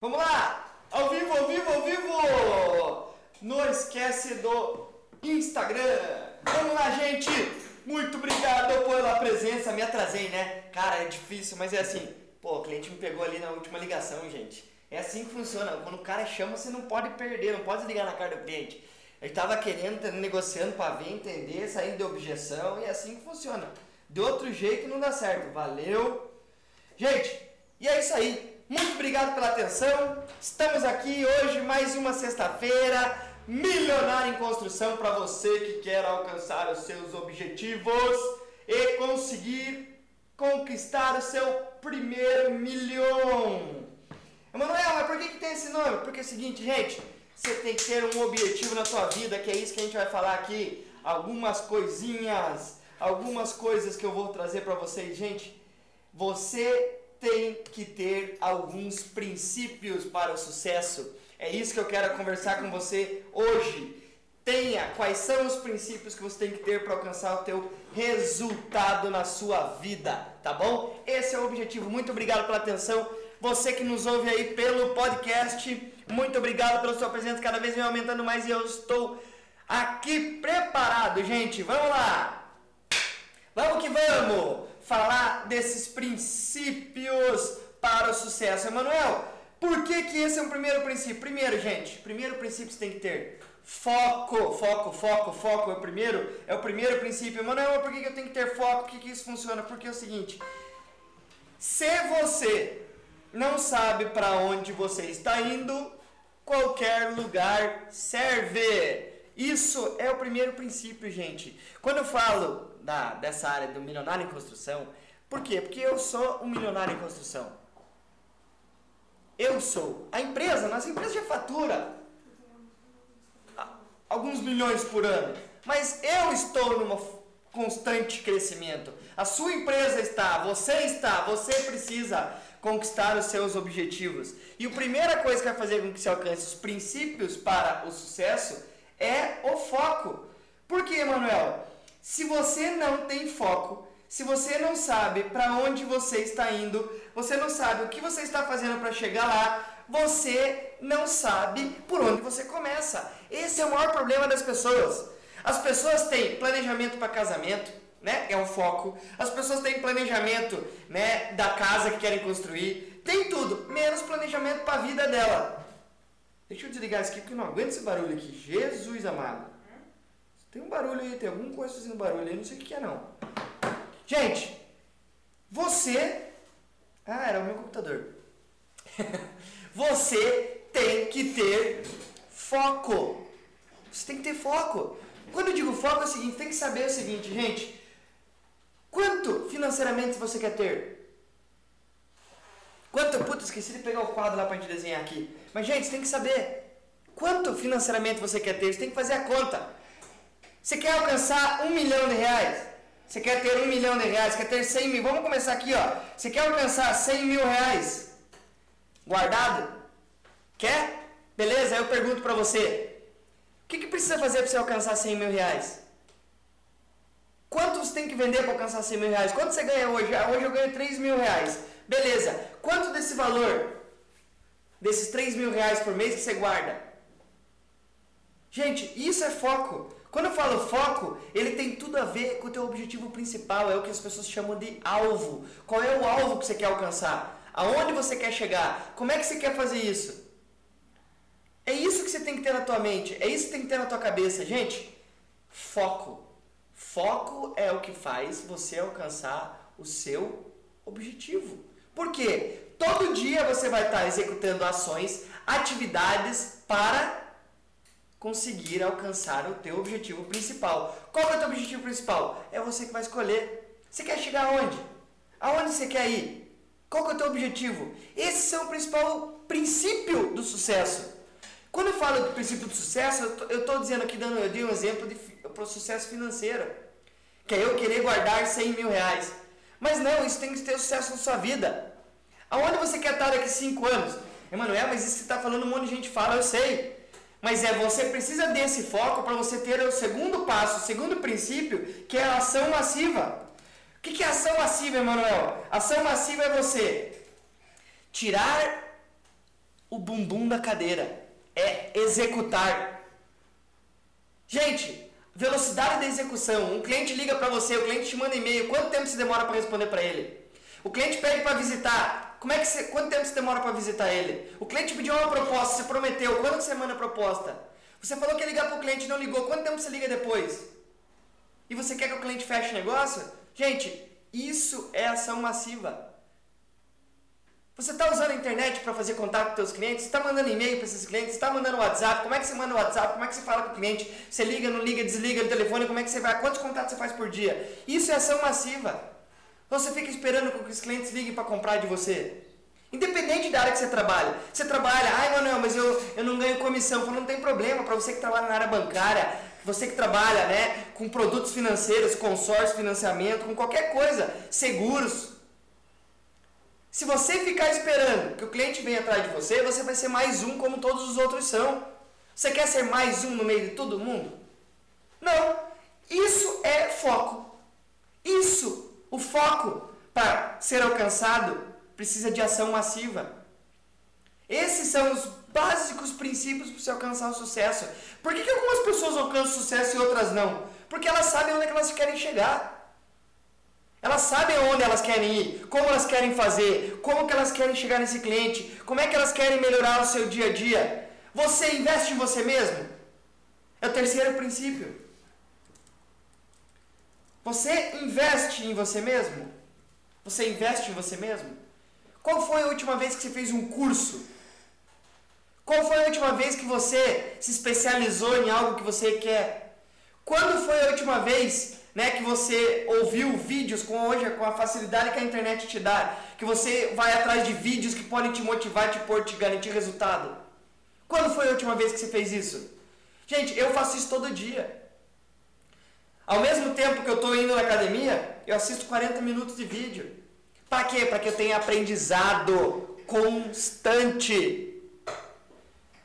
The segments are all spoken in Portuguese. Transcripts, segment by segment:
Vamos lá! Ao vivo, ao vivo, ao vivo! Não esquece do Instagram! Vamos lá, gente! Muito obrigado pela presença. Me atrasei, né? Cara, é difícil, mas é assim. Pô, o cliente me pegou ali na última ligação, gente. É assim que funciona. Quando o cara chama, você não pode perder, não pode ligar na cara do cliente. Ele tava querendo, negociando para ver, entender, saindo de objeção e é assim que funciona. De outro jeito não dá certo. Valeu! Gente, e é isso aí. Muito obrigado pela atenção. Estamos aqui hoje, mais uma sexta-feira. Milionário em construção para você que quer alcançar os seus objetivos e conseguir conquistar o seu primeiro milhão. Emanuel, mas por que, que tem esse nome? Porque é o seguinte, gente, você tem que ter um objetivo na sua vida, que é isso que a gente vai falar aqui. Algumas coisinhas, algumas coisas que eu vou trazer para vocês, gente. Você tem que ter alguns princípios para o sucesso. É isso que eu quero conversar com você hoje. Tenha quais são os princípios que você tem que ter para alcançar o teu resultado na sua vida, tá bom? Esse é o objetivo. Muito obrigado pela atenção. Você que nos ouve aí pelo podcast, muito obrigado pela sua presença. Cada vez vem aumentando mais e eu estou aqui preparado, gente. Vamos lá. Vamos que vamos falar desses princípios para o sucesso. Emanuel, por que, que esse é um primeiro princípio? Primeiro, gente, primeiro princípio você tem que ter foco, foco, foco, foco é o primeiro, é o primeiro princípio. Emanuel, por que, que eu tenho que ter foco? Por que, que isso funciona? Porque é o seguinte, se você não sabe para onde você está indo, qualquer lugar serve. Isso é o primeiro princípio, gente. Quando eu falo da, dessa área do milionário em construção. Por quê? Porque eu sou um milionário em construção. Eu sou. A empresa, nossa empresa já fatura alguns milhões por ano. Mas eu estou numa constante crescimento. A sua empresa está, você está, você precisa conquistar os seus objetivos. E a primeira coisa que vai fazer com que você alcance os princípios para o sucesso é o foco. Por quê, Manuel? Se você não tem foco, se você não sabe para onde você está indo, você não sabe o que você está fazendo para chegar lá, você não sabe por onde você começa. Esse é o maior problema das pessoas. As pessoas têm planejamento para casamento, né? É um foco. As pessoas têm planejamento, né, da casa que querem construir, tem tudo, menos planejamento para a vida dela. Deixa eu desligar isso aqui porque eu não aguento esse barulho aqui. Jesus amado. Tem um barulho aí, tem alguma coisa fazendo barulho aí, não sei o que é não. Gente, você. Ah, era o meu computador. você tem que ter foco. Você tem que ter foco. Quando eu digo foco é o seguinte, tem que saber o seguinte, gente. Quanto financeiramente você quer ter? Quanto, puta, esqueci de pegar o quadro lá pra gente desenhar aqui. Mas, gente, você tem que saber quanto financeiramente você quer ter. Você tem que fazer a conta. Você quer alcançar um milhão de reais? Você quer ter um milhão de reais? Quer ter 100 mil? Vamos começar aqui, ó. Você quer alcançar 100 mil reais guardado? Quer? Beleza? Aí eu pergunto para você. O que, que precisa fazer para você alcançar 100 mil reais? Quanto você tem que vender para alcançar 100 mil reais? Quanto você ganha hoje? Ah, hoje eu ganho 3 mil reais. Beleza. Quanto desse valor, desses 3 mil reais por mês que você guarda? Gente, isso é foco. Quando eu falo foco, ele tem tudo a ver com o teu objetivo principal, é o que as pessoas chamam de alvo. Qual é o alvo que você quer alcançar? Aonde você quer chegar? Como é que você quer fazer isso? É isso que você tem que ter na tua mente, é isso que tem que ter na tua cabeça, gente. Foco. Foco é o que faz você alcançar o seu objetivo. Por quê? Todo dia você vai estar executando ações, atividades para conseguir alcançar o teu objetivo principal. Qual é o teu objetivo principal? É você que vai escolher. Você quer chegar aonde? Aonde você quer ir? Qual é o teu objetivo? Esse é o principal princípio do sucesso. Quando eu falo do princípio do sucesso, eu estou dizendo aqui, dando, eu dei um exemplo para o sucesso financeiro. Que é eu querer guardar 100 mil reais. Mas não, isso tem que ter sucesso na sua vida. Aonde você quer estar daqui a 5 anos? Emanuel, mas isso que você está falando, um monte de gente fala, eu sei. Mas é você precisa desse foco para você ter o segundo passo, o segundo princípio, que é a ação massiva. O que é ação massiva, Emanuel? Ação massiva é você tirar o bumbum da cadeira. É executar. Gente, velocidade da execução. Um cliente liga para você, o cliente te manda e-mail. Quanto tempo você demora para responder para ele? O cliente pede para visitar. Como é que você, quanto tempo você demora para visitar ele? O cliente pediu uma proposta, você prometeu. Quando você manda a proposta? Você falou que ia ligar para o cliente, não ligou. Quanto tempo você liga depois? E você quer que o cliente feche o negócio? Gente, isso é ação massiva. Você está usando a internet para fazer contato com seus clientes? Está mandando e-mail para esses clientes? Está mandando WhatsApp? Como é que você manda o WhatsApp? Como é que você fala com o cliente? Você liga, não liga, desliga o telefone? Como é que você vai? Quantos contatos você faz por dia? Isso é ação massiva. Você fica esperando que os clientes liguem para comprar de você. Independente da área que você trabalha. Você trabalha, ai Manuel, mas eu, eu não ganho comissão. Não tem problema, para você que trabalha na área bancária, você que trabalha né, com produtos financeiros, consórcio, financiamento, com qualquer coisa, seguros. Se você ficar esperando que o cliente venha atrás de você, você vai ser mais um como todos os outros são. Você quer ser mais um no meio de todo mundo? Não. Isso é foco. Isso, o foco para ser alcançado precisa de ação massiva. Esses são os básicos princípios para você alcançar o sucesso. Por que, que algumas pessoas alcançam sucesso e outras não? Porque elas sabem onde é que elas querem chegar. Elas sabem onde elas querem ir, como elas querem fazer, como que elas querem chegar nesse cliente, como é que elas querem melhorar o seu dia a dia. Você investe em você mesmo? É o terceiro princípio. Você investe em você mesmo? Você investe em você mesmo? Qual foi a última vez que você fez um curso? Qual foi a última vez que você se especializou em algo que você quer? Quando foi a última vez né, que você ouviu vídeos com hoje com a facilidade que a internet te dá, que você vai atrás de vídeos que podem te motivar, te pôr, te garantir resultado. Quando foi a última vez que você fez isso? Gente, eu faço isso todo dia. Ao mesmo tempo que eu estou indo na academia, eu assisto 40 minutos de vídeo. Para quê? Para que eu tenha aprendizado constante.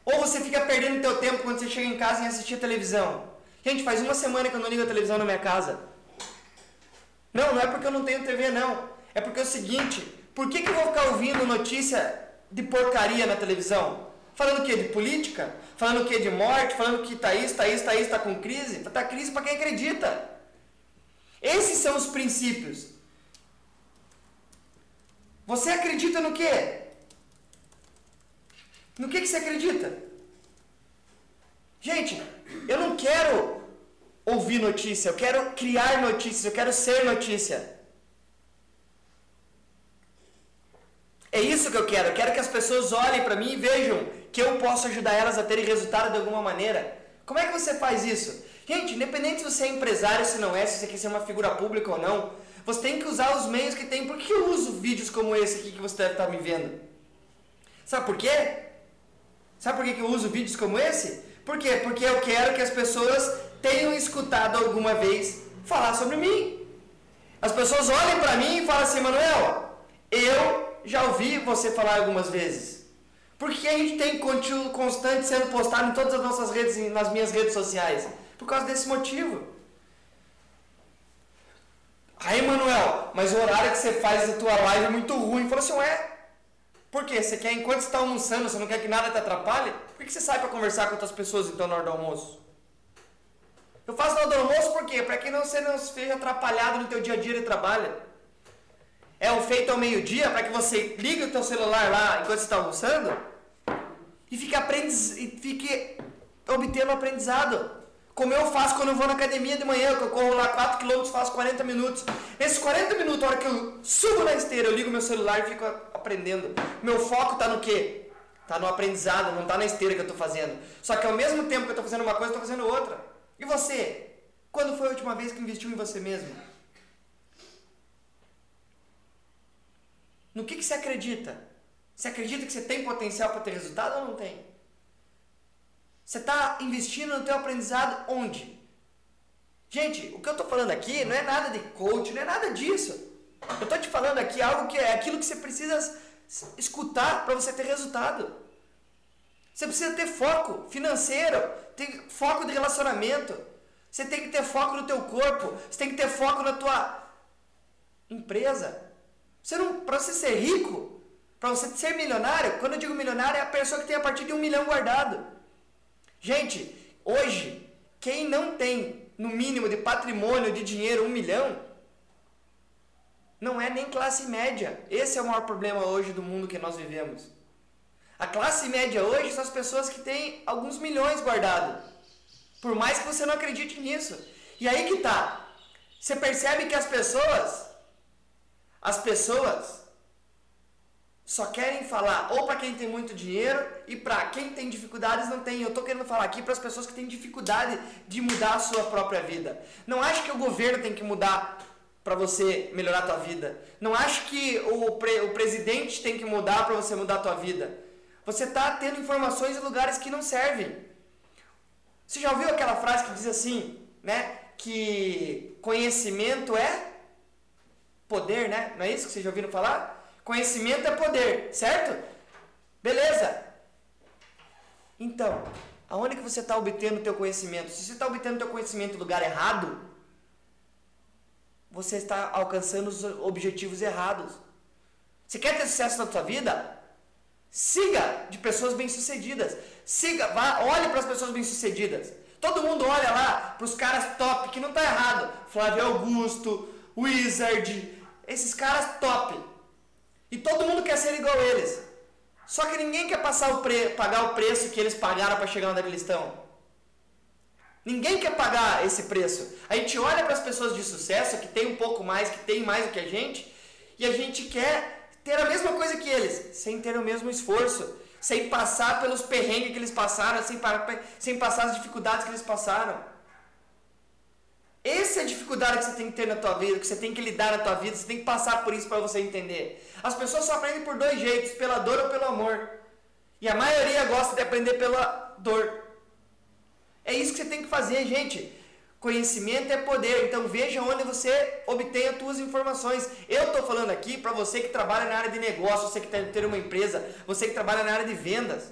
Ou você fica perdendo teu tempo quando você chega em casa e assistir televisão. Gente, faz uma semana que eu não ligo a televisão na minha casa. Não, não é porque eu não tenho TV, não. É porque é o seguinte, por que, que eu vou ficar ouvindo notícia de porcaria na televisão? Falando o quê? De política? Falando o quê? De morte? Falando que Thaís, Thaís, Thaís está com crise? Está crise para quem acredita. Esses são os princípios. Você acredita no quê? No que, que você acredita? Gente, eu não quero ouvir notícia, eu quero criar notícias, eu quero ser notícia. É isso que eu quero. Eu quero que as pessoas olhem para mim e vejam que eu posso ajudar elas a terem resultado de alguma maneira. Como é que você faz isso? Gente, independente se você é empresário, se não é, se você quer ser uma figura pública ou não, você tem que usar os meios que tem. Por que eu uso vídeos como esse aqui que você deve estar me vendo? Sabe por quê? Sabe por que eu uso vídeos como esse? Por quê? Porque eu quero que as pessoas tenham escutado alguma vez falar sobre mim. As pessoas olhem para mim e falam assim, Manuel, eu já ouvi você falar algumas vezes. Porque a gente tem conteúdo constante sendo postado em todas as nossas redes, nas minhas redes sociais. Por causa desse motivo. Aí, Manuel, mas o horário que você faz a tua live é muito ruim. Falou assim, ué, por quê? Você quer, enquanto você está almoçando, você não quer que nada te atrapalhe? Por que você sai para conversar com outras pessoas então na hora do almoço? Eu faço na hora do almoço por quê? Para que não você não seja atrapalhado no teu dia a dia de trabalho. É o feito ao meio-dia para que você ligue o teu celular lá enquanto está almoçando e fique, aprendiz... e fique obtendo aprendizado. Como eu faço quando eu vou na academia de manhã, que eu corro lá 4 km, faço 40 minutos. Nesses 40 minutos, a hora que eu subo na esteira, eu ligo meu celular e fico aprendendo. Meu foco está no quê? Está no aprendizado, não está na esteira que eu estou fazendo. Só que ao mesmo tempo que eu estou fazendo uma coisa, eu estou fazendo outra. E você? Quando foi a última vez que investiu em você mesmo? No que, que você acredita? Você acredita que você tem potencial para ter resultado ou não tem? Você está investindo no teu aprendizado onde? Gente, o que eu estou falando aqui não é nada de coach, não é nada disso. Eu estou te falando aqui algo que é aquilo que você precisa escutar para você ter resultado. Você precisa ter foco financeiro, ter foco de relacionamento. Você tem que ter foco no teu corpo, você tem que ter foco na tua empresa. Você não, para você ser rico, Para você ser milionário, quando eu digo milionário, é a pessoa que tem a partir de um milhão guardado. Gente, hoje, quem não tem no mínimo de patrimônio de dinheiro um milhão, não é nem classe média. Esse é o maior problema hoje do mundo que nós vivemos. A classe média hoje são as pessoas que têm alguns milhões guardados. Por mais que você não acredite nisso. E aí que tá. Você percebe que as pessoas, as pessoas só querem falar ou para quem tem muito dinheiro e para quem tem dificuldades não tem. Eu estou querendo falar aqui para as pessoas que têm dificuldade de mudar a sua própria vida. Não acho que o governo tem que mudar para você melhorar a tua vida. Não acho que o, pre, o presidente tem que mudar para você mudar a tua vida. Você está tendo informações em lugares que não servem. Você já ouviu aquela frase que diz assim, né? Que conhecimento é poder, né? Não é isso que vocês já ouviram falar? Conhecimento é poder, certo? Beleza. Então, aonde que você está obtendo o teu conhecimento? Se você está obtendo o teu conhecimento no lugar errado, você está alcançando os objetivos errados. Você quer ter sucesso na sua vida? Siga de pessoas bem-sucedidas. Siga, vá, olhe para as pessoas bem-sucedidas. Todo mundo olha lá para os caras top, que não está errado. Flávio Augusto, Wizard, esses caras top. E todo mundo quer ser igual a eles. Só que ninguém quer passar o pre... pagar o preço que eles pagaram para chegar onde eles estão. Ninguém quer pagar esse preço. A gente olha para as pessoas de sucesso que tem um pouco mais, que tem mais do que a gente, e a gente quer ter a mesma coisa que eles, sem ter o mesmo esforço, sem passar pelos perrengues que eles passaram, sem, sem passar as dificuldades que eles passaram. Essa é a dificuldade que você tem que ter na tua vida, que você tem que lidar na tua vida, você tem que passar por isso para você entender. As pessoas só aprendem por dois jeitos, pela dor ou pelo amor. E a maioria gosta de aprender pela dor. É isso que você tem que fazer, gente. Conhecimento é poder, então veja onde você obtém as suas informações. Eu estou falando aqui para você que trabalha na área de negócio, você que tem ter uma empresa, você que trabalha na área de vendas.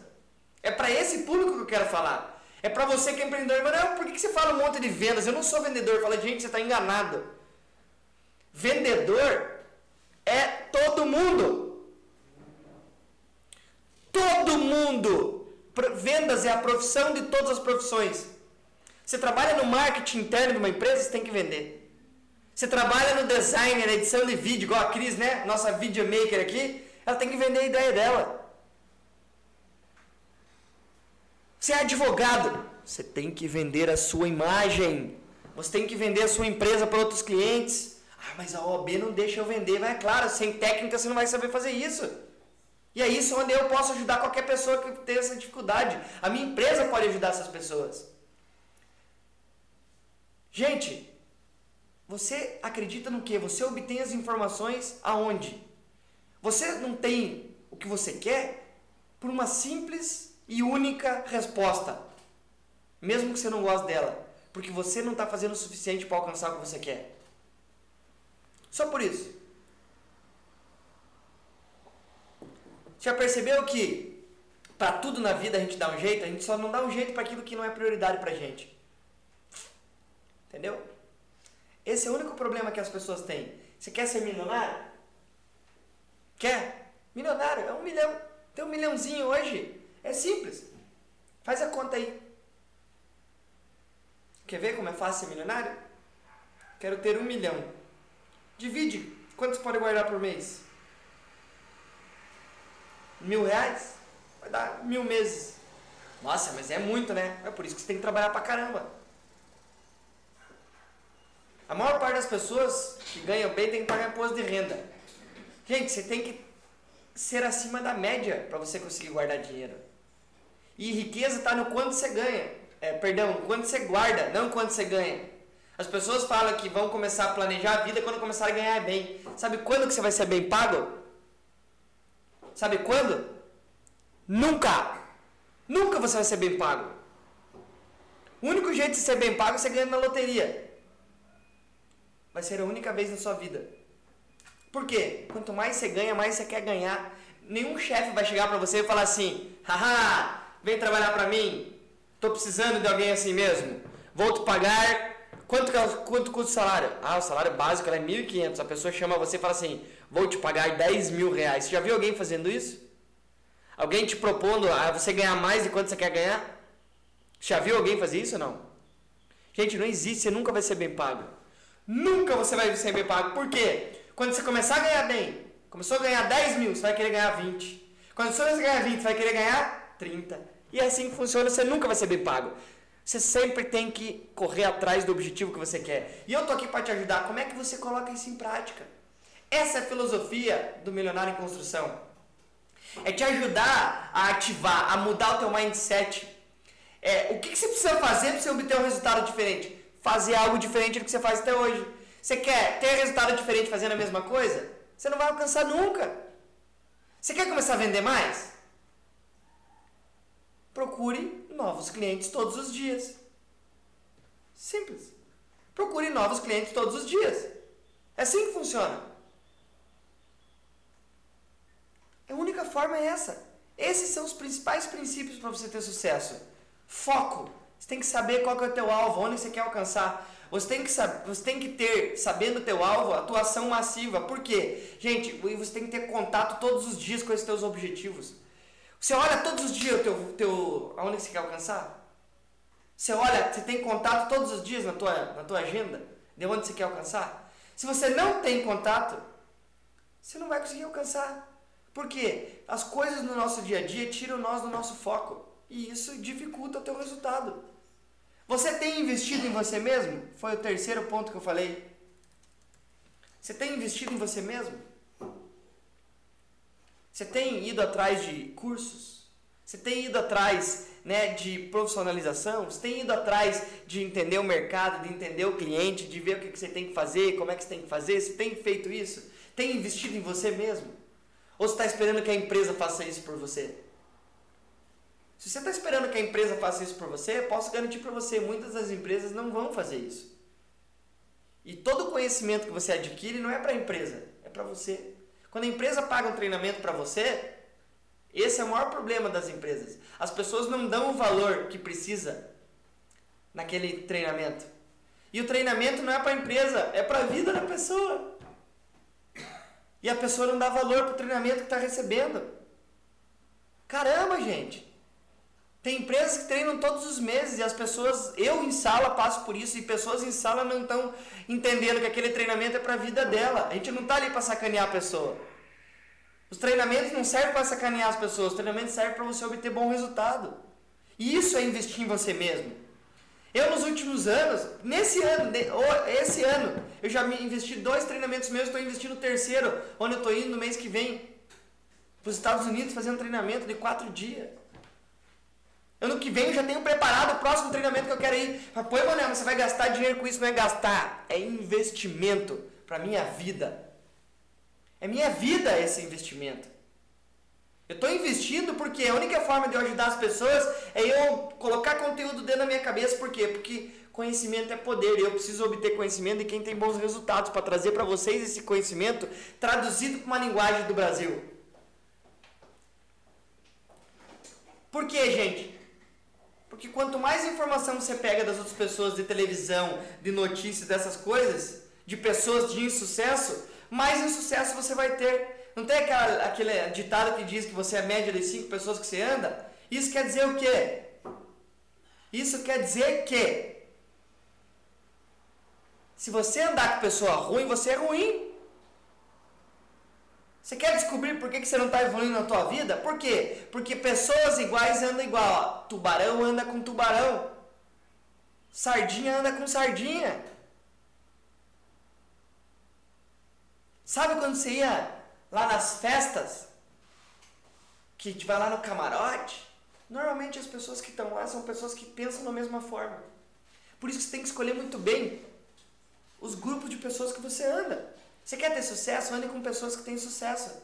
É para esse público que eu quero falar. É para você que é empreendedor. Não, por que você fala um monte de vendas? Eu não sou vendedor. Fala, gente, você está enganado. Vendedor é todo mundo. Todo mundo. Vendas é a profissão de todas as profissões. Você trabalha no marketing interno de uma empresa, você tem que vender. Você trabalha no design, na edição de vídeo, igual a Cris, né? Nossa videomaker aqui, ela tem que vender a ideia dela. Você é advogado, você tem que vender a sua imagem. Você tem que vender a sua empresa para outros clientes. Ah, mas a OAB não deixa eu vender. Mas é claro, sem técnica você não vai saber fazer isso. E é isso onde eu posso ajudar qualquer pessoa que tem essa dificuldade. A minha empresa pode ajudar essas pessoas. Gente, você acredita no que? Você obtém as informações aonde? Você não tem o que você quer por uma simples e única resposta, mesmo que você não goste dela, porque você não está fazendo o suficiente para alcançar o que você quer. Só por isso. Já percebeu que para tudo na vida a gente dá um jeito, a gente só não dá um jeito para aquilo que não é prioridade para gente. Entendeu? Esse é o único problema que as pessoas têm. Você quer ser milionário? Quer? Milionário é um milhão. Tem um milhãozinho hoje. É simples. Faz a conta aí. Quer ver como é fácil ser milionário? Quero ter um milhão. Divide. Quanto você pode guardar por mês? Mil reais? Vai dar mil meses. Nossa, mas é muito, né? É por isso que você tem que trabalhar pra caramba. A maior parte das pessoas que ganham bem tem que pagar imposto de renda. Gente, você tem que ser acima da média para você conseguir guardar dinheiro. E riqueza está no quanto você ganha. É, perdão, quanto você guarda, não quanto você ganha. As pessoas falam que vão começar a planejar a vida quando começar a ganhar bem. Sabe quando que você vai ser bem pago? Sabe quando? Nunca! Nunca você vai ser bem pago. O único jeito de ser bem pago é você ganhando na loteria. Vai ser a única vez na sua vida. Por quê? Quanto mais você ganha, mais você quer ganhar. Nenhum chefe vai chegar para você e falar assim: haha, vem trabalhar para mim, estou precisando de alguém assim mesmo, vou te pagar Quanto, é quanto custa o salário? Ah, o salário básico é 1.500. A pessoa chama você e fala assim, vou te pagar 10 mil reais. Você já viu alguém fazendo isso? Alguém te propondo a você ganhar mais de quanto você quer ganhar? Já viu alguém fazer isso ou não? Gente, não existe, você nunca vai ser bem pago. Nunca você vai ser bem pago. Por quê? Quando você começar a ganhar bem, começou a ganhar 10 mil, você vai querer ganhar 20. Quando você começar a ganhar 20, você vai querer ganhar 30. E é assim que funciona, você nunca vai ser bem pago. Você sempre tem que correr atrás do objetivo que você quer. E eu tô aqui para te ajudar. Como é que você coloca isso em prática? Essa é a filosofia do Milionário em Construção. É te ajudar a ativar, a mudar o teu mindset. É, o que, que você precisa fazer para você obter um resultado diferente? Fazer algo diferente do que você faz até hoje. Você quer ter resultado diferente fazendo a mesma coisa? Você não vai alcançar nunca. Você quer começar a vender mais? Procure novos clientes todos os dias. Simples. Procure novos clientes todos os dias. É assim que funciona. A única forma é essa. Esses são os principais princípios para você ter sucesso. Foco. Você tem que saber qual que é o teu alvo, onde você quer alcançar. Você tem que, você tem que ter, sabendo o teu alvo, atuação massiva. Por quê? Gente, você tem que ter contato todos os dias com esses teus objetivos. Você olha todos os dias o teu, teu, aonde você quer alcançar? Você olha, você tem contato todos os dias na tua, na tua agenda de onde você quer alcançar? Se você não tem contato, você não vai conseguir alcançar. Por quê? As coisas no nosso dia a dia tiram nós do nosso foco. E isso dificulta o teu resultado. Você tem investido em você mesmo? Foi o terceiro ponto que eu falei. Você tem investido em você mesmo? Você tem ido atrás de cursos? Você tem ido atrás né, de profissionalização? Você tem ido atrás de entender o mercado, de entender o cliente, de ver o que você tem que fazer, como é que você tem que fazer? Você tem feito isso? Tem investido em você mesmo? Ou você está esperando que a empresa faça isso por você? Se você está esperando que a empresa faça isso por você, posso garantir para você, muitas das empresas não vão fazer isso. E todo o conhecimento que você adquire não é para a empresa, é para você. Quando a empresa paga um treinamento para você, esse é o maior problema das empresas. As pessoas não dão o valor que precisa naquele treinamento. E o treinamento não é para a empresa, é para a vida da pessoa. E a pessoa não dá valor para o treinamento que está recebendo. Caramba, gente! Tem empresas que treinam todos os meses e as pessoas, eu em sala passo por isso e pessoas em sala não estão entendendo que aquele treinamento é para a vida dela. A gente não está ali para sacanear a pessoa. Os treinamentos não servem para sacanear as pessoas, os treinamentos servem para você obter bom resultado. E isso é investir em você mesmo. Eu nos últimos anos, nesse ano, o- esse ano, eu já investi dois treinamentos meus, estou investindo no terceiro, onde eu estou indo no mês que vem para os Estados Unidos fazer um treinamento de quatro dias. Ano que vem eu já tenho preparado o próximo treinamento que eu quero ir. Mas, Pô, Manuel, mas você vai gastar dinheiro com isso? Não é gastar, é investimento para minha vida. É minha vida esse investimento. Eu estou investindo porque a única forma de eu ajudar as pessoas é eu colocar conteúdo dentro da minha cabeça. Por quê? Porque conhecimento é poder e eu preciso obter conhecimento de quem tem bons resultados para trazer para vocês esse conhecimento traduzido para uma linguagem do Brasil. Por quê, gente? Porque quanto mais informação você pega das outras pessoas de televisão, de notícias, dessas coisas, de pessoas de insucesso, mais insucesso você vai ter. Não tem aquela, aquele ditado que diz que você é a média das cinco pessoas que você anda? Isso quer dizer o quê? Isso quer dizer que se você andar com pessoa ruim, você é ruim. Você quer descobrir por que que você não está evoluindo na tua vida? Por quê? Porque pessoas iguais andam igual. ó. Tubarão anda com tubarão. Sardinha anda com sardinha. Sabe quando você ia lá nas festas? Que a gente vai lá no camarote? Normalmente as pessoas que estão lá são pessoas que pensam da mesma forma. Por isso que você tem que escolher muito bem os grupos de pessoas que você anda. Você quer ter sucesso? Ande com pessoas que têm sucesso.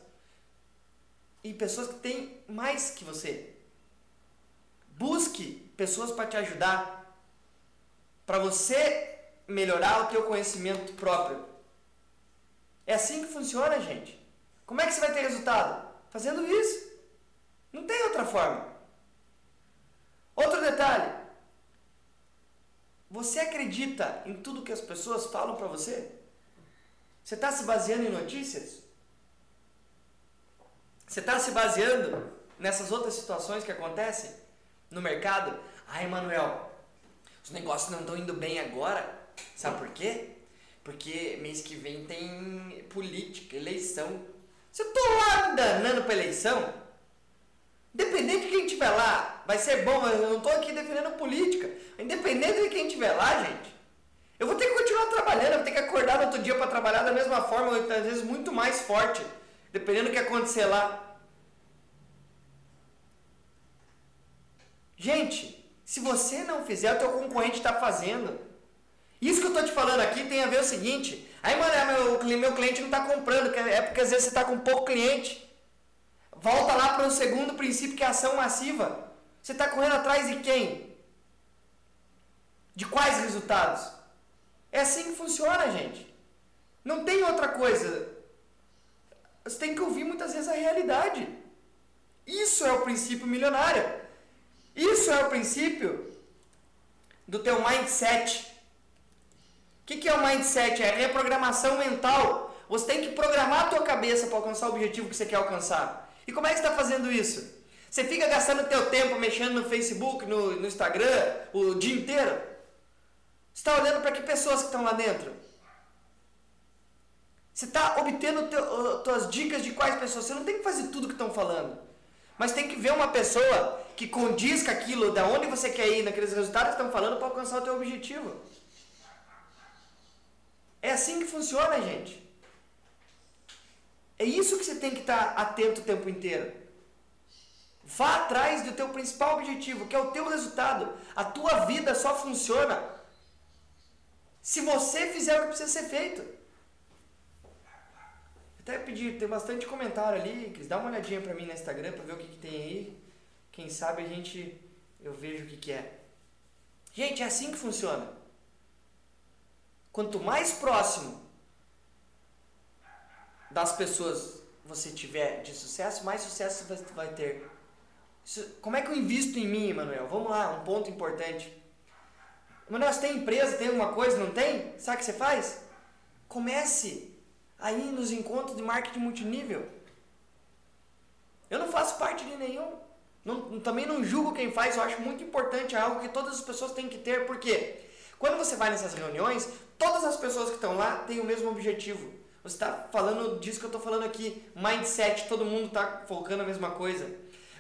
E pessoas que têm mais que você. Busque pessoas para te ajudar. Para você melhorar o teu conhecimento próprio. É assim que funciona, gente. Como é que você vai ter resultado? Fazendo isso. Não tem outra forma. Outro detalhe. Você acredita em tudo que as pessoas falam para você? Você está se baseando em notícias? Você está se baseando nessas outras situações que acontecem no mercado? Ai, Manuel, os negócios não estão indo bem agora. Sabe por quê? Porque mês que vem tem política, eleição. Se eu tô lá danando pra eleição, independente de quem tiver lá, vai ser bom, mas eu não tô aqui defendendo política. Independente de quem tiver lá, gente, eu vou ter que continuar trabalhando, eu vou ter que acordar no outro dia para trabalhar da mesma forma, às vezes muito mais forte, dependendo do que acontecer lá. Gente, se você não fizer, o teu concorrente está fazendo. Isso que eu estou te falando aqui tem a ver o seguinte. Aí, mano, é, meu, meu cliente não está comprando, é porque às vezes você está com pouco cliente. Volta lá para o segundo princípio, que é ação massiva. Você está correndo atrás de quem? De quais resultados? É assim que funciona, gente. Não tem outra coisa. Você tem que ouvir muitas vezes a realidade. Isso é o princípio milionário. Isso é o princípio do teu mindset que, que é o mindset? É reprogramação mental. Você tem que programar a tua cabeça para alcançar o objetivo que você quer alcançar. E como é que você está fazendo isso? Você fica gastando teu tempo mexendo no Facebook, no, no Instagram, o dia inteiro? Você está olhando para que pessoas que estão lá dentro? Você está obtendo teu, tuas dicas de quais pessoas? Você não tem que fazer tudo que estão falando. Mas tem que ver uma pessoa que condiz com aquilo, da onde você quer ir, naqueles resultados que estão falando para alcançar o teu objetivo. É assim que funciona, gente. É isso que você tem que estar atento o tempo inteiro. Vá atrás do teu principal objetivo, que é o teu resultado. A tua vida só funciona se você fizer o que precisa ser feito. Até pedir, tem bastante comentário ali, Cris, dá uma olhadinha para mim no Instagram para ver o que, que, tem aí. Quem sabe a gente eu vejo o que, que é. Gente, é assim que funciona. Quanto mais próximo das pessoas você tiver de sucesso, mais sucesso você vai ter. Como é que eu invisto em mim, Manuel? Vamos lá, um ponto importante. Manuel, você tem empresa, tem alguma coisa, não tem? Sabe o que você faz? Comece aí nos encontros de marketing multinível. Eu não faço parte de nenhum. Não, também não julgo quem faz, eu acho muito importante, é algo que todas as pessoas têm que ter, porque quando você vai nessas reuniões, todas as pessoas que estão lá têm o mesmo objetivo. Você está falando disso que eu estou falando aqui. Mindset, todo mundo está focando a mesma coisa.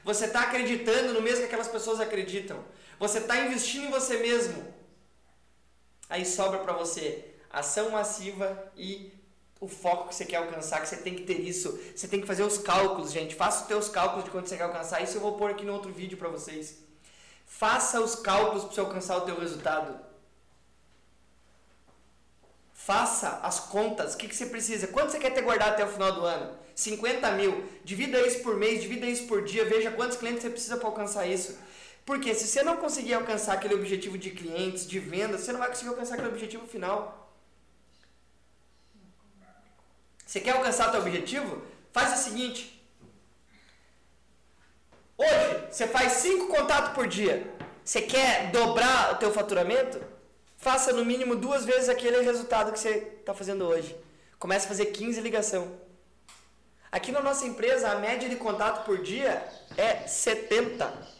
Você está acreditando no mesmo que aquelas pessoas acreditam. Você está investindo em você mesmo. Aí sobra para você ação massiva e o foco que você quer alcançar, que você tem que ter isso. Você tem que fazer os cálculos, gente. Faça os teus cálculos de quanto você quer alcançar. Isso eu vou pôr aqui no outro vídeo para vocês. Faça os cálculos para você alcançar o teu resultado. Faça as contas. O que, que você precisa? Quanto você quer ter guardado até o final do ano? 50 mil. Divida isso por mês, divida isso por dia. Veja quantos clientes você precisa para alcançar isso. Porque se você não conseguir alcançar aquele objetivo de clientes, de vendas, você não vai conseguir alcançar aquele objetivo final. Você quer alcançar o seu objetivo? Faz o seguinte. Hoje, você faz 5 contatos por dia. Você quer dobrar o teu faturamento? Faça no mínimo duas vezes aquele resultado que você está fazendo hoje. Comece a fazer 15 ligação. Aqui na nossa empresa, a média de contato por dia é 70.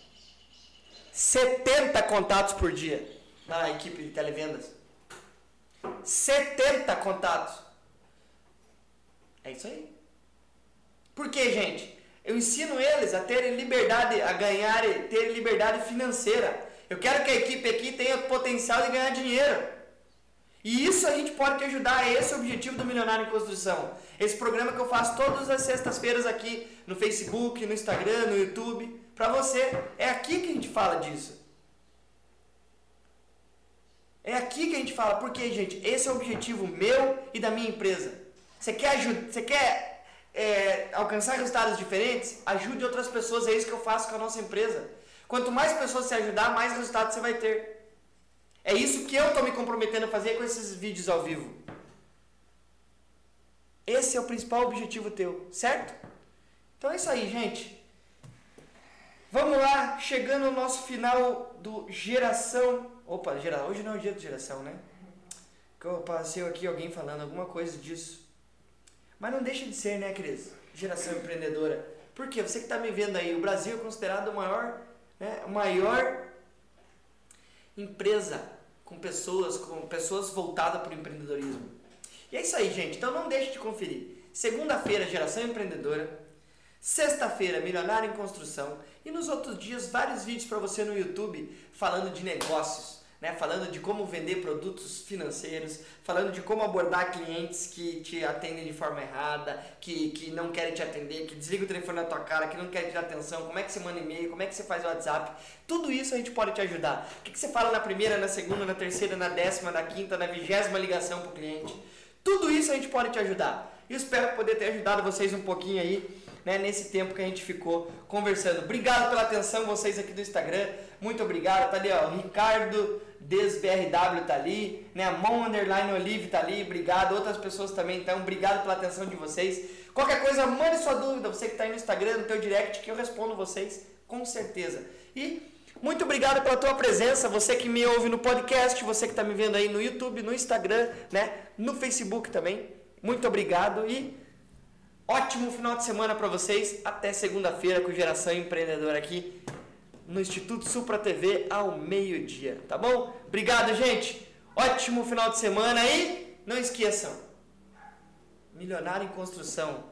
70 contatos por dia na equipe de televendas. 70 contatos. É isso aí. Por que, gente? Eu ensino eles a terem liberdade, a ganharem, terem liberdade financeira. Eu quero que a equipe aqui tenha potencial de ganhar dinheiro. E isso a gente pode te ajudar, é esse o objetivo do Milionário em Construção. Esse programa que eu faço todas as sextas-feiras aqui no Facebook, no Instagram, no YouTube, para você. É aqui que a gente fala disso. É aqui que a gente fala, porque, gente, esse é o objetivo meu e da minha empresa. Você quer, ajuda, você quer é, alcançar resultados diferentes? Ajude outras pessoas, é isso que eu faço com a nossa empresa. Quanto mais pessoas se ajudar, mais resultado você vai ter. É isso que eu estou me comprometendo a fazer com esses vídeos ao vivo. Esse é o principal objetivo teu, certo? Então é isso aí, gente. Vamos lá, chegando ao nosso final do Geração Opa, hoje não é o dia de geração, né? Que eu passei aqui alguém falando alguma coisa disso. Mas não deixa de ser, né, Cris? Geração empreendedora. Porque você que está me vendo aí, o Brasil é considerado o maior, né, maior empresa com pessoas, com pessoas voltadas para o empreendedorismo. E é isso aí, gente. Então não deixe de conferir. Segunda-feira, geração empreendedora. Sexta-feira, milionário em construção. E nos outros dias, vários vídeos para você no YouTube falando de negócios né? Falando de como vender produtos financeiros, falando de como abordar clientes que te atendem de forma errada, que, que não querem te atender, que desliga o telefone na tua cara, que não querem te dar atenção, como é que você manda e-mail, como é que você faz o WhatsApp. Tudo isso a gente pode te ajudar. O que, que você fala na primeira, na segunda, na terceira, na décima, na quinta, na vigésima ligação para o cliente. Tudo isso a gente pode te ajudar. E espero poder ter ajudado vocês um pouquinho aí, né, nesse tempo que a gente ficou conversando. Obrigado pela atenção, vocês aqui do Instagram. Muito obrigado. Tá ali, ó, Ricardo DesBRW tá ali, né? A Mão Underline Olive tá ali, obrigado. Outras pessoas também então, obrigado pela atenção de vocês. Qualquer coisa, mande sua dúvida, você que está aí no Instagram, no teu direct, que eu respondo vocês com certeza. E muito obrigado pela tua presença, você que me ouve no podcast, você que está me vendo aí no YouTube, no Instagram, né? No Facebook também. Muito obrigado e ótimo final de semana para vocês. Até segunda-feira com Geração Empreendedora aqui no Instituto Supra TV ao meio-dia, tá bom? Obrigado, gente. Ótimo final de semana e não esqueçam. Milionário em construção.